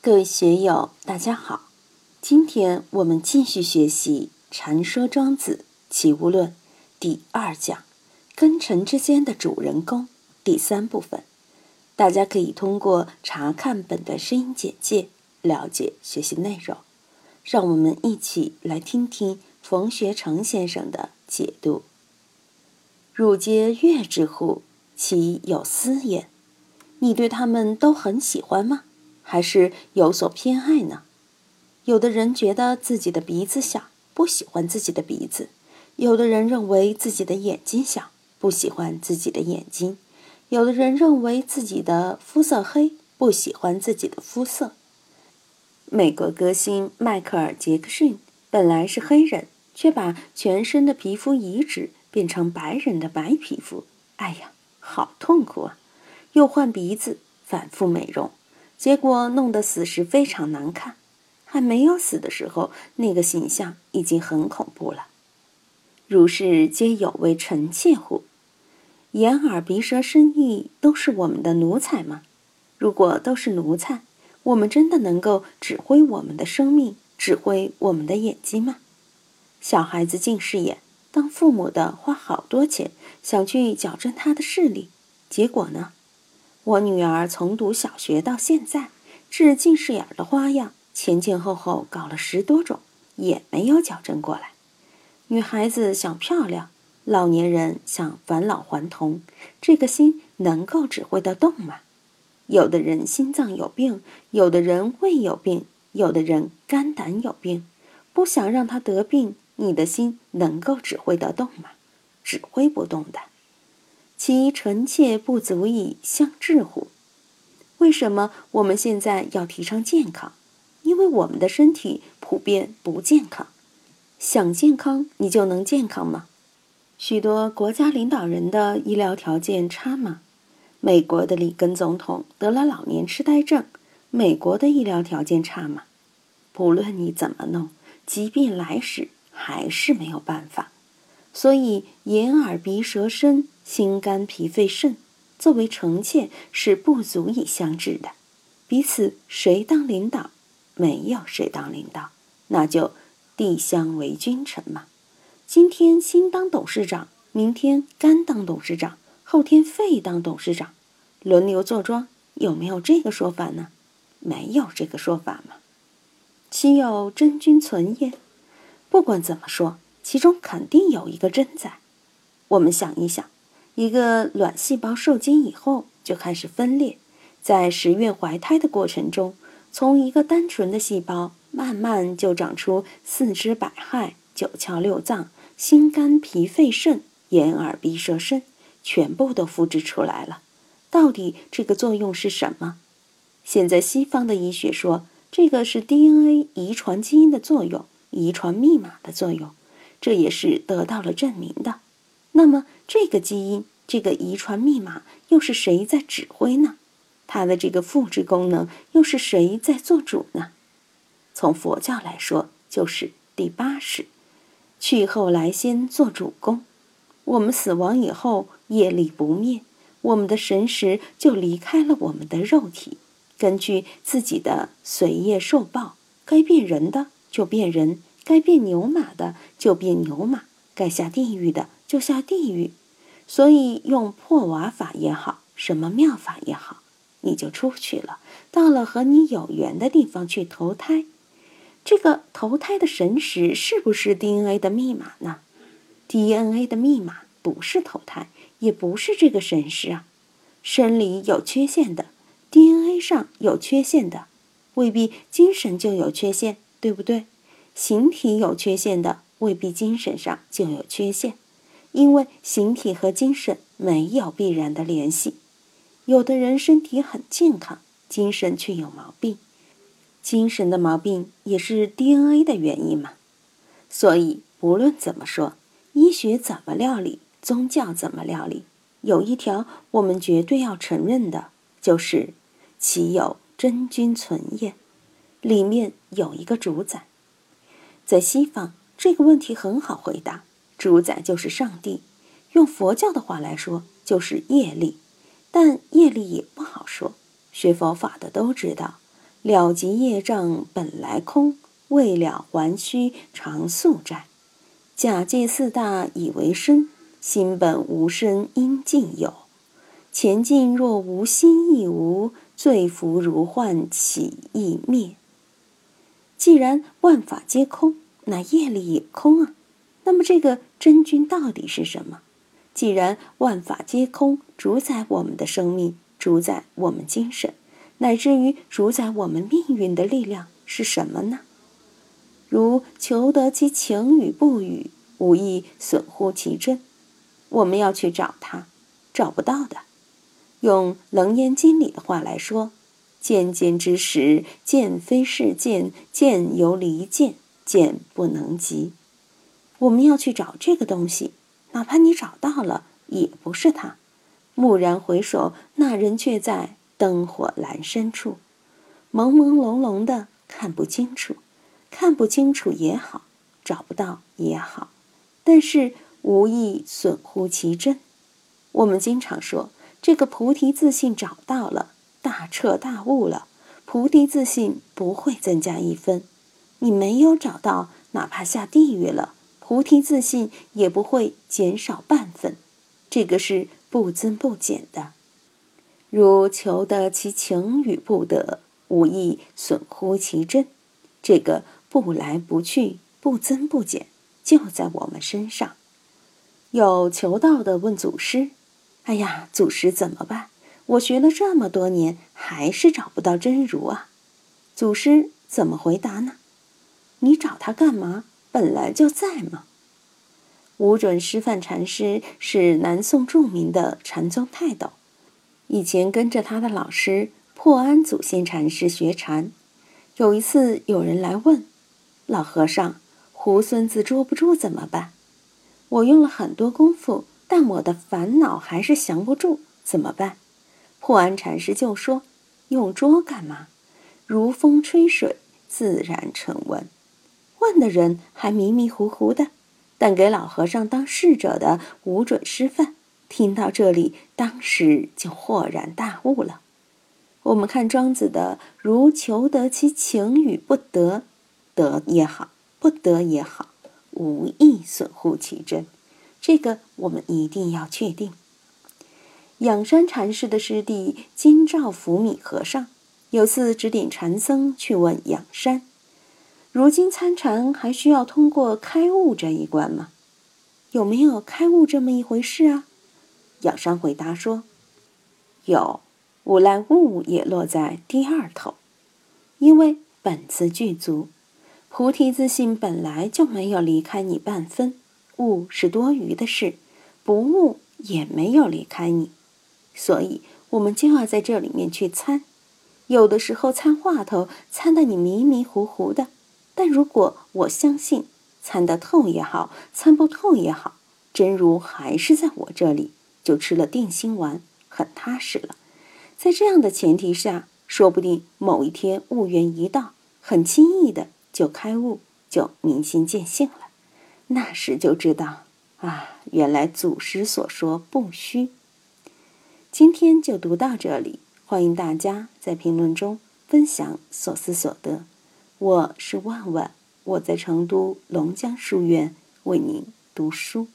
各位学友，大家好！今天我们继续学习《禅说庄子齐物论》第二讲“根尘之间的主人公”第三部分。大家可以通过查看本的声音简介了解学习内容。让我们一起来听听冯学成先生的解读：“汝皆悦之乎？其有私也？你对他们都很喜欢吗？”还是有所偏爱呢？有的人觉得自己的鼻子小，不喜欢自己的鼻子；有的人认为自己的眼睛小，不喜欢自己的眼睛；有的人认为自己的肤色黑，不喜欢自己的肤色。美国歌星迈克尔·杰克逊本来是黑人，却把全身的皮肤移植变成白人的白皮肤。哎呀，好痛苦啊！又换鼻子，反复美容。结果弄得死时非常难看，还没有死的时候，那个形象已经很恐怖了。如是皆有为臣妾乎？眼耳鼻舌身意都是我们的奴才吗？如果都是奴才，我们真的能够指挥我们的生命，指挥我们的眼睛吗？小孩子近视眼，当父母的花好多钱想去矫正他的视力，结果呢？我女儿从读小学到现在，治近视眼的花样前前后后搞了十多种，也没有矫正过来。女孩子想漂亮，老年人想返老还童，这个心能够指挥得动吗？有的人心脏有病，有的人胃有病，有的人肝胆有病，不想让他得病，你的心能够指挥得动吗？指挥不动的。其臣妾不足以相治乎？为什么我们现在要提倡健康？因为我们的身体普遍不健康。想健康，你就能健康吗？许多国家领导人的医疗条件差吗？美国的里根总统得了老年痴呆症，美国的医疗条件差吗？不论你怎么弄，疾病来时还是没有办法。所以眼耳鼻舌身。心肝脾肺肾作为臣妾是不足以相治的，彼此谁当领导？没有谁当领导，那就地相为君臣嘛。今天心当董事长，明天肝当董事长，后天肺当董事长，轮流坐庄，有没有这个说法呢？没有这个说法嘛。岂有真君存也？不管怎么说，其中肯定有一个真在。我们想一想。一个卵细胞受精以后就开始分裂，在十月怀胎的过程中，从一个单纯的细胞慢慢就长出四肢百骸、九窍六脏、心肝脾肺肾、眼耳鼻舌身，全部都复制出来了。到底这个作用是什么？现在西方的医学说，这个是 DNA 遗传基因的作用，遗传密码的作用，这也是得到了证明的。那么，这个基因、这个遗传密码又是谁在指挥呢？它的这个复制功能又是谁在做主呢？从佛教来说，就是第八世，去后来先做主公。我们死亡以后，业力不灭，我们的神识就离开了我们的肉体，根据自己的随业受报，该变人的就变人，该变牛马的就变牛马，该下地狱的。就下地狱，所以用破瓦法也好，什么妙法也好，你就出去了，到了和你有缘的地方去投胎。这个投胎的神识是不是 DNA 的密码呢？DNA 的密码不是投胎，也不是这个神识啊。生理有缺陷的，DNA 上有缺陷的，未必精神就有缺陷，对不对？形体有缺陷的，未必精神上就有缺陷。因为形体和精神没有必然的联系，有的人身体很健康，精神却有毛病，精神的毛病也是 DNA 的原因嘛。所以不论怎么说，医学怎么料理，宗教怎么料理，有一条我们绝对要承认的，就是“岂有真君存也”，里面有一个主宰。在西方，这个问题很好回答。主宰就是上帝，用佛教的话来说就是业力，但业力也不好说。学佛法的都知道，了即业障本来空，未了还须常宿债。假借四大以为身，心本无身应尽有。前进若无心亦无，罪福如幻起亦灭。既然万法皆空，那业力也空啊。那么这个真君到底是什么？既然万法皆空，主宰我们的生命，主宰我们精神，乃至于主宰我们命运的力量是什么呢？如求得其情与不与，无益损乎其真。我们要去找它，找不到的。用《楞严经》里的话来说：“见见之时，见非是见，见犹离见，见不能及。”我们要去找这个东西，哪怕你找到了，也不是它。蓦然回首，那人却在灯火阑珊处，朦朦胧胧的看不清楚。看不清楚也好，找不到也好，但是无意损乎其真。我们经常说。这个菩提自信找到了，大彻大悟了。菩提自信不会增加一分，你没有找到，哪怕下地狱了，菩提自信也不会减少半分。这个是不增不减的。如求得其情与不得，无益损乎其真。这个不来不去，不增不减，就在我们身上。有求道的问祖师。哎呀，祖师怎么办？我学了这么多年，还是找不到真如啊！祖师怎么回答呢？你找他干嘛？本来就在嘛。无准师范禅师是南宋著名的禅宗泰斗，以前跟着他的老师破安祖先禅师学禅。有一次，有人来问老和尚：“猢狲子捉不住怎么办？”我用了很多功夫。但我的烦恼还是降不住，怎么办？破安禅师就说：“用捉干嘛？如风吹水，自然成文。”问的人还迷迷糊糊的，但给老和尚当侍者的无准师范听到这里，当时就豁然大悟了。我们看庄子的“如求得其情与不得，得也好，不得也好，无益损乎其真。”这个我们一定要确定。仰山禅师的师弟金兆福米和尚有次指点禅僧去问仰山：“如今参禅还需要通过开悟这一关吗？有没有开悟这么一回事啊？”养山回答说：“有，无赖悟也落在第二头，因为本自具足，菩提自信本来就没有离开你半分。”悟是多余的事，不悟也没有离开你，所以我们就要在这里面去参。有的时候参话头，参得你迷迷糊糊的；但如果我相信，参得透也好，参不透也好，真如还是在我这里，就吃了定心丸，很踏实了。在这样的前提下，说不定某一天悟缘一到，很轻易的就开悟，就明心见性了。那时就知道啊，原来祖师所说不虚。今天就读到这里，欢迎大家在评论中分享所思所得。我是万万，我在成都龙江书院为您读书。